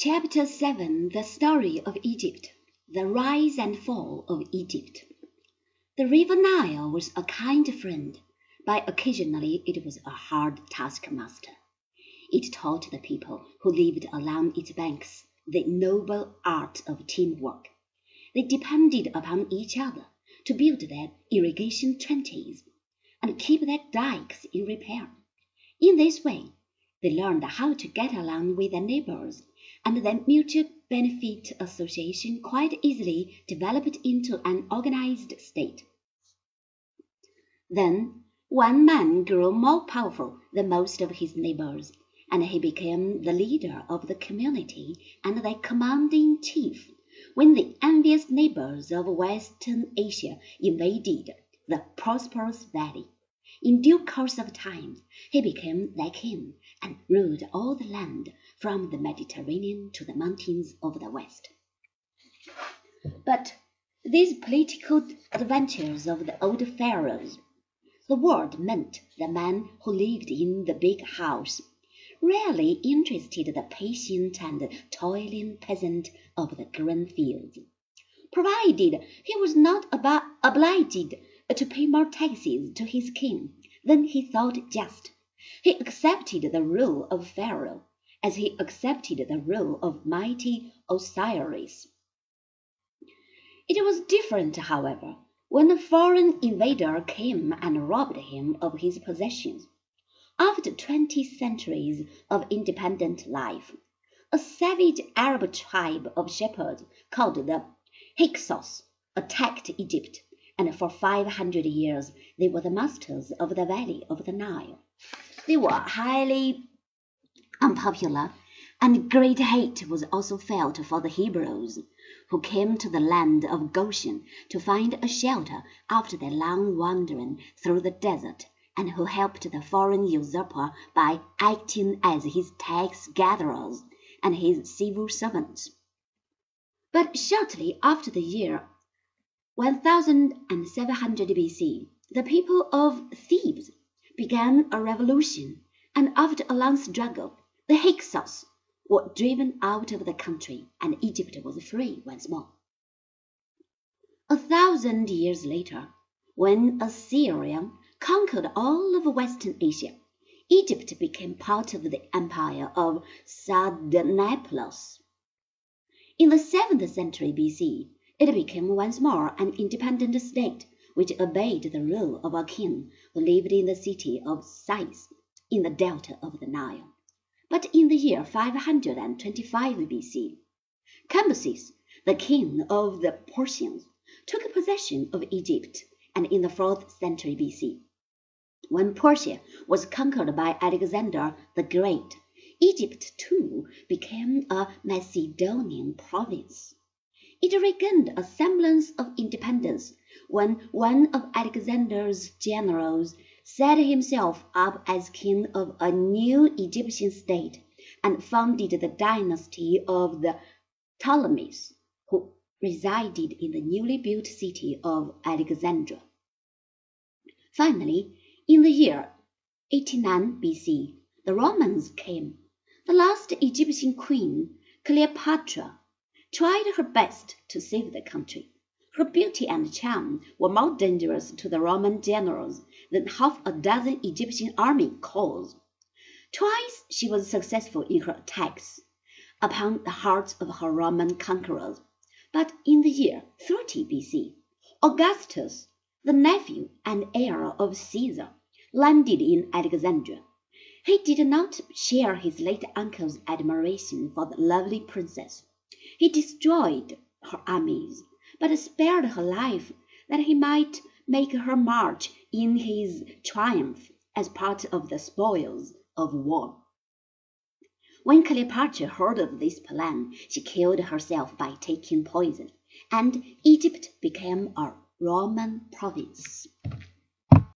Chapter 7 The Story of Egypt The Rise and Fall of Egypt. The river Nile was a kind friend, but occasionally it was a hard taskmaster. It taught the people who lived along its banks the noble art of teamwork. They depended upon each other to build their irrigation trenches and keep their dikes in repair. In this way, they learned how to get along with their neighbors and the Mutual Benefit Association quite easily developed into an organized state. Then one man grew more powerful than most of his neighbors, and he became the leader of the community and the commanding chief when the envious neighbors of Western Asia invaded the prosperous valley. In due course of time he became their king and ruled all the land from the Mediterranean to the mountains of the west. But these political adventures of the old pharaohs, the word meant the man who lived in the big house, rarely interested the patient and toiling peasant of the grain fields, provided he was not obliged to pay more taxes to his king than he thought just. He accepted the rule of Pharaoh as he accepted the rule of mighty Osiris. It was different, however, when a foreign invader came and robbed him of his possessions. After twenty centuries of independent life, a savage Arab tribe of shepherds called the Hyksos attacked Egypt and for five hundred years they were the masters of the valley of the Nile. They were highly unpopular, and great hate was also felt for the Hebrews, who came to the land of Goshen to find a shelter after their long wandering through the desert, and who helped the foreign usurper by acting as his tax gatherers and his civil servants. But shortly after the year 1700 BC, the people of Thebes began a revolution, and after a long struggle, the Hyksos were driven out of the country, and Egypt was free once more. A thousand years later, when Assyria conquered all of Western Asia, Egypt became part of the empire of Sardanapalus. In the seventh century BC, it became once more an independent state which obeyed the rule of a king who lived in the city of Sais in the delta of the Nile. But in the year 525 BC, Cambyses, the king of the Persians, took possession of Egypt, and in the fourth century BC, when Persia was conquered by Alexander the Great, Egypt too became a Macedonian province. It regained a semblance of independence when one of Alexander's generals set himself up as king of a new Egyptian state and founded the dynasty of the Ptolemies, who resided in the newly built city of Alexandria. Finally, in the year 89 BC, the Romans came. The last Egyptian queen, Cleopatra, tried her best to save the country. Her beauty and charm were more dangerous to the Roman generals than half a dozen Egyptian army corps. Twice she was successful in her attacks upon the hearts of her Roman conquerors, but in the year 30 B.C., Augustus, the nephew and heir of Caesar, landed in Alexandria. He did not share his late uncle's admiration for the lovely princess. He destroyed her armies, but spared her life that he might make her march in his triumph as part of the spoils of war. When Cleopatra heard of this plan, she killed herself by taking poison, and Egypt became a Roman province.